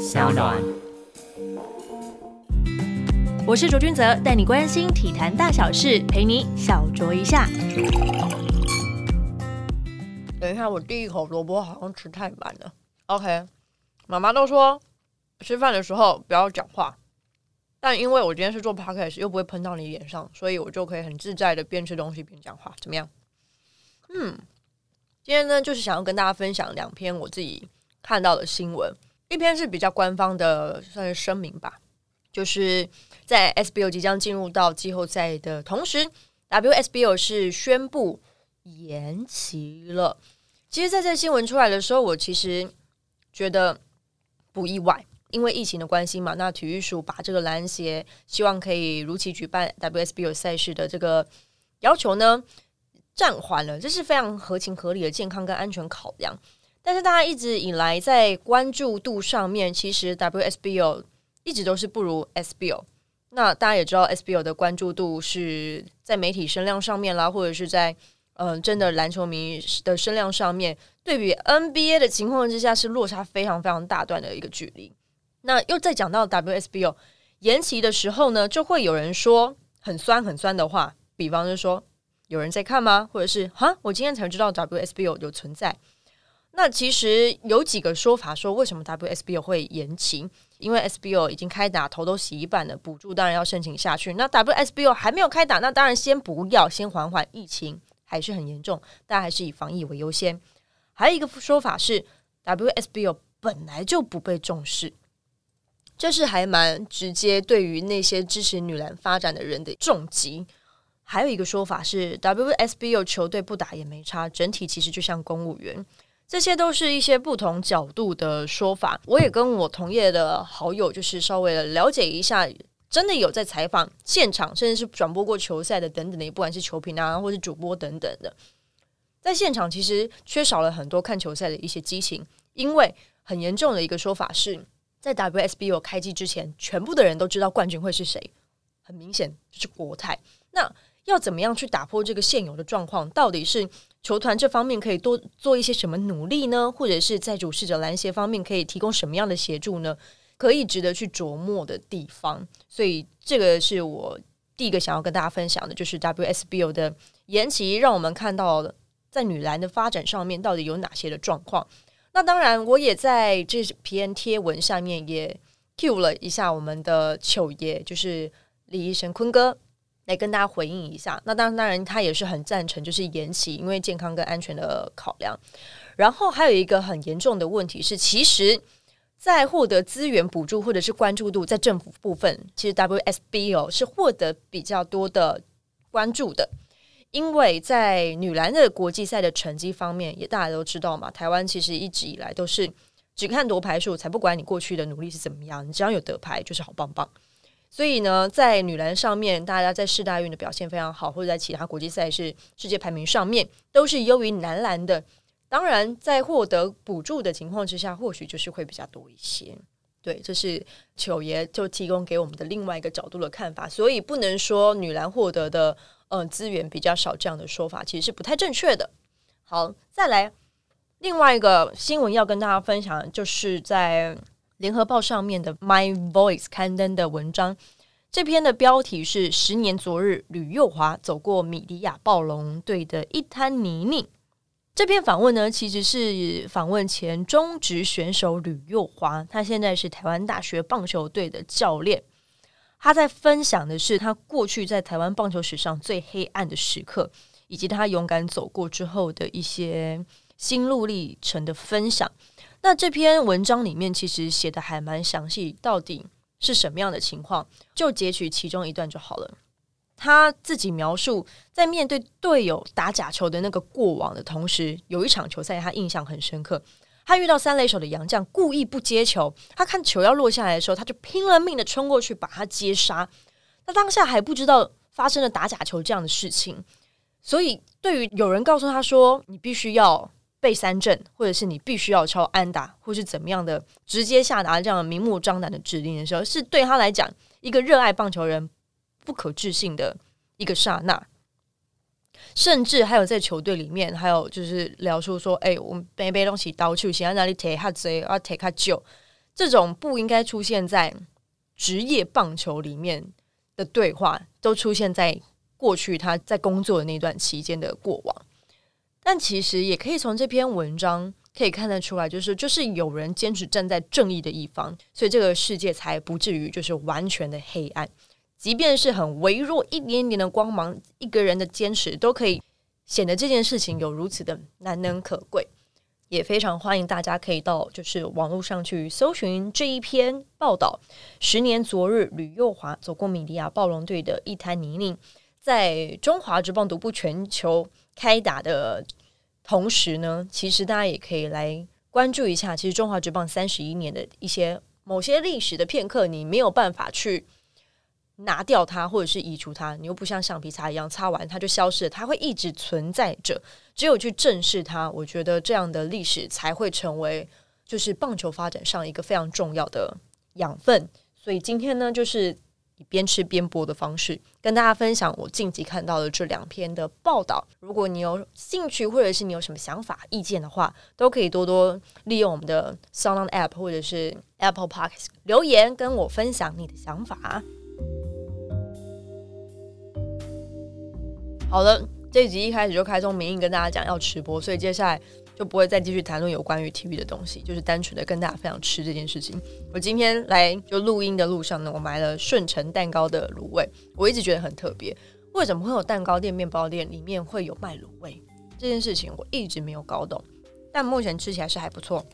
小暖。我是卓君泽，带你关心体坛大小事，陪你小酌一下。等一下，我第一口萝卜好像吃太满了。OK，妈妈都说吃饭的时候不要讲话，但因为我今天是做 podcast，又不会喷到你脸上，所以我就可以很自在的边吃东西边讲话，怎么样？嗯，今天呢，就是想要跟大家分享两篇我自己看到的新闻，一篇是比较官方的，算是声明吧，就是在 SBO 即将进入到季后赛的同时，WSBO 是宣布。延期了。其实，在这新闻出来的时候，我其实觉得不意外，因为疫情的关系嘛。那体育署把这个篮协希望可以如期举办 WSBO 赛事的这个要求呢暂缓了，这是非常合情合理的健康跟安全考量。但是，大家一直以来在关注度上面，其实 WSBO 一直都是不如 SBO。那大家也知道，SBO 的关注度是在媒体声量上面啦，或者是在嗯，真的篮球迷的声量上面，对比 NBA 的情况之下，是落差非常非常大段的一个距离。那又再讲到 WSBO 延期的时候呢，就会有人说很酸很酸的话，比方就说有人在看吗？或者是哈，我今天才知道 WSBO 有存在。那其实有几个说法说，为什么 WSBO 会延期？因为 SBO 已经开打，头都洗一半了，补助当然要申请下去。那 WSBO 还没有开打，那当然先不要，先缓缓疫情。还是很严重，但还是以防疫为优先。还有一个说法是，WSBO 本来就不被重视，这是还蛮直接对于那些支持女篮发展的人的重击。还有一个说法是，WSBO 球队不打也没差，整体其实就像公务员。这些都是一些不同角度的说法。我也跟我同业的好友，就是稍微的了解一下。真的有在采访现场，甚至是转播过球赛的等等的，不管是球评啊，或是主播等等的，在现场其实缺少了很多看球赛的一些激情，因为很严重的一个说法是在 WSBO 开机之前，全部的人都知道冠军会是谁，很明显就是国泰。那要怎么样去打破这个现有的状况？到底是球团这方面可以多做一些什么努力呢？或者是在主事者篮协方面可以提供什么样的协助呢？可以值得去琢磨的地方，所以这个是我第一个想要跟大家分享的，就是 WSBO 的延期，让我们看到在女篮的发展上面到底有哪些的状况。那当然，我也在这篇贴文下面也 Q 了一下我们的球爷，就是李医生坤哥，来跟大家回应一下。那当，当然他也是很赞成，就是延期，因为健康跟安全的考量。然后还有一个很严重的问题是，其实。在获得资源补助或者是关注度，在政府部分，其实 WSBO 是获得比较多的关注的，因为在女篮的国际赛的成绩方面，也大家都知道嘛，台湾其实一直以来都是只看夺牌数，才不管你过去的努力是怎么样，你只要有得牌就是好棒棒。所以呢，在女篮上面，大家在世大运的表现非常好，或者在其他国际赛事世界排名上面，都是优于男篮的。当然，在获得补助的情况之下，或许就是会比较多一些。对，这是九爷就提供给我们的另外一个角度的看法。所以不能说女篮获得的嗯资源比较少这样的说法，其实是不太正确的。好，再来另外一个新闻要跟大家分享，就是在联合报上面的 My Voice 刊登的文章。这篇的标题是“十年昨日，吕佑华走过米迪亚暴龙队的一滩泥泞”。这篇访问呢，其实是访问前中职选手吕佑华，他现在是台湾大学棒球队的教练。他在分享的是他过去在台湾棒球史上最黑暗的时刻，以及他勇敢走过之后的一些心路历程的分享。那这篇文章里面其实写的还蛮详细，到底是什么样的情况，就截取其中一段就好了。他自己描述，在面对队友打假球的那个过往的同时，有一场球赛他印象很深刻。他遇到三垒手的杨将，故意不接球，他看球要落下来的时候，他就拼了命的冲过去把他接杀。那当下还不知道发生了打假球这样的事情，所以对于有人告诉他说你必须要背三振，或者是你必须要抄安打，或是怎么样的直接下达这样明目张胆的指令的时候，是对他来讲一个热爱棒球人。不可置信的一个刹那，甚至还有在球队里面，还有就是聊出说：“哎，我们背背东西刀去，想要哪里 take 下追，要 take 下救。”这种不应该出现在职业棒球里面的对话，都出现在过去他在工作的那段期间的过往。但其实也可以从这篇文章可以看得出来，就是就是有人坚持站在正义的一方，所以这个世界才不至于就是完全的黑暗。即便是很微弱一点点的光芒，一个人的坚持都可以显得这件事情有如此的难能可贵。也非常欢迎大家可以到就是网络上去搜寻这一篇报道。十年昨日，吕佑华走过米利亚暴龙队的一滩泥泞，在中华职棒独步全球开打的同时呢，其实大家也可以来关注一下，其实中华职棒三十一年的一些某些历史的片刻，你没有办法去。拿掉它，或者是移除它，你又不像橡皮擦一样擦完它就消失了，它会一直存在着。只有去正视它，我觉得这样的历史才会成为就是棒球发展上一个非常重要的养分。所以今天呢，就是以边吃边播的方式跟大家分享我近期看到的这两篇的报道。如果你有兴趣，或者是你有什么想法、意见的话，都可以多多利用我们的 Sound App 或者是 Apple Podcast 留言跟我分享你的想法。好的，这集一开始就开宗明义跟大家讲要吃播，所以接下来就不会再继续谈论有关于体育的东西，就是单纯的跟大家分享吃这件事情。我今天来就录音的路上呢，我买了顺成蛋糕的卤味，我一直觉得很特别，为什么会有蛋糕店、面包店里面会有卖卤味这件事情，我一直没有搞懂，但目前吃起来是还不错。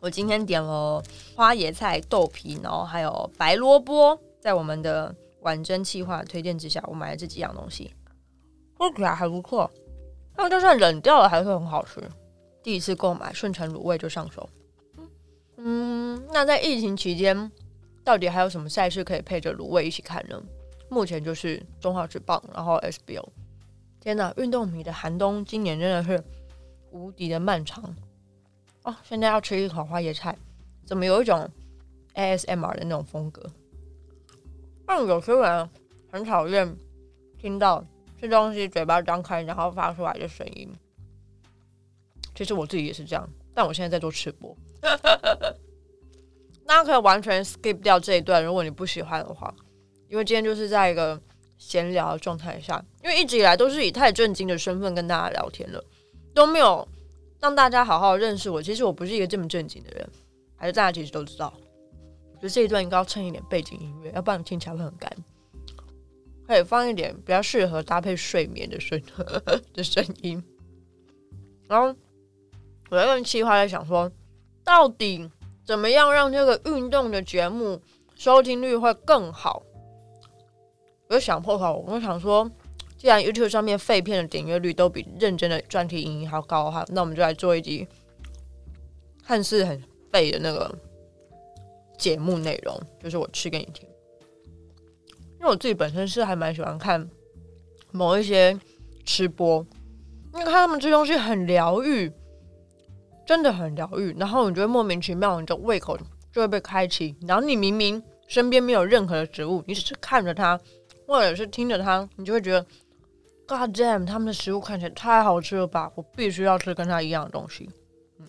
我今天点了花椰菜、豆皮，然后还有白萝卜，在我们的婉珍气化推荐之下，我买了这几样东西。喝起来还不错，那就算冷掉了还是很好吃。第一次购买顺成卤味就上手。嗯，那在疫情期间，到底还有什么赛事可以配着卤味一起看呢？目前就是中华职棒，然后 SBO。天哪，运动迷的寒冬今年真的是无敌的漫长哦！现在要吃一口花椰菜，怎么有一种 ASMR 的那种风格？但有些人很讨厌听到。吃东西嘴巴张开，然后发出来的声音。其实我自己也是这样，但我现在在做吃播，大家可以完全 skip 掉这一段，如果你不喜欢的话，因为今天就是在一个闲聊的状态下，因为一直以来都是以太震惊的身份跟大家聊天了，都没有让大家好好认识我。其实我不是一个这么正经的人，还是大家其实都知道。我觉得这一段应该要衬一点背景音乐，要不然听起来会很干。可以放一点比较适合搭配睡眠的声 的声音，然后我在用气话在想说，到底怎么样让这个运动的节目收听率会更好？我就想破口，我就想说，既然 YouTube 上面废片的点阅率都比认真的专题影音还要高哈，那我们就来做一集看似很废的那个节目内容，就是我吃给你听。因为我自己本身是还蛮喜欢看某一些吃播，因为看他们吃东西很疗愈，真的很疗愈。然后你就会莫名其妙，你的胃口就会被开启。然后你明明身边没有任何的食物，你只是看着它，或者是听着它，你就会觉得，God damn，他们的食物看起来太好吃了吧！我必须要吃跟他一样的东西。嗯，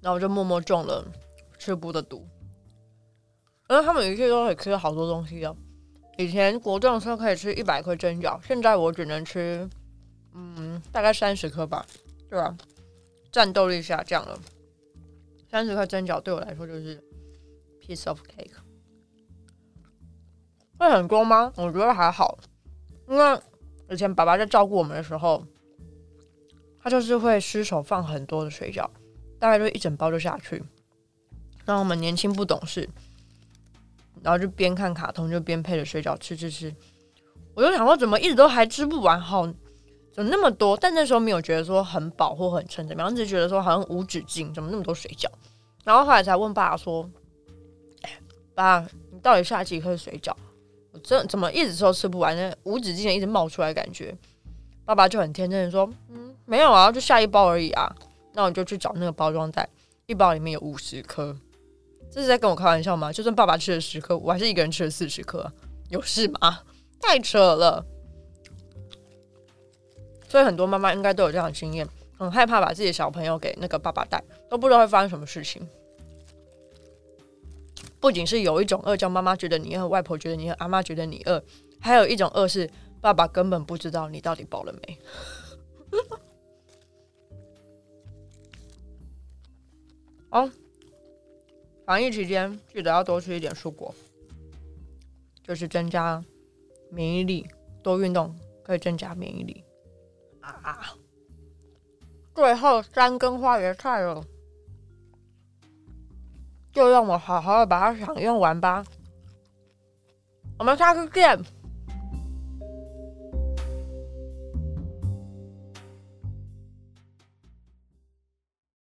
然后我就默默中了。吃不的毒，然后他们一切都可以吃好多东西哦。以前国中的时候可以吃一百颗蒸饺，现在我只能吃，嗯，大概三十颗吧，对吧？战斗力下降了，三十颗蒸饺对我来说就是 piece of cake。会很多吗？我觉得还好，因为以前爸爸在照顾我们的时候，他就是会失手放很多的水饺，大概就一整包就下去。让我们年轻不懂事，然后就边看卡通就边配着水饺吃吃吃。我就想说，怎么一直都还吃不完？好，怎么那么多？但那时候没有觉得说很饱或很撑，怎么样？只是觉得说好像无止境，怎么那么多水饺？然后后来才问爸爸说：“爸，你到底下几颗水饺？我这怎么一直都吃不完？那无止境的一直冒出来，感觉。”爸爸就很天真的说：“嗯，没有啊，就下一包而已啊。那我就去找那个包装袋，一包里面有五十颗。”这是在跟我开玩笑吗？就算爸爸吃了十颗，我还是一个人吃了四十颗，有事吗？太扯了！所以很多妈妈应该都有这样的经验，很害怕把自己的小朋友给那个爸爸带，都不知道会发生什么事情。不仅是有一种饿叫妈妈觉得你饿，外婆觉得你饿，阿妈觉得你饿，还有一种饿是爸爸根本不知道你到底饱了没。哦，防疫期间记得要多吃一点蔬果，就是增加免疫力，多运动可以增加免疫力啊。最后三根花椰菜了。就让我好好的把它享用完吧。我们下次见。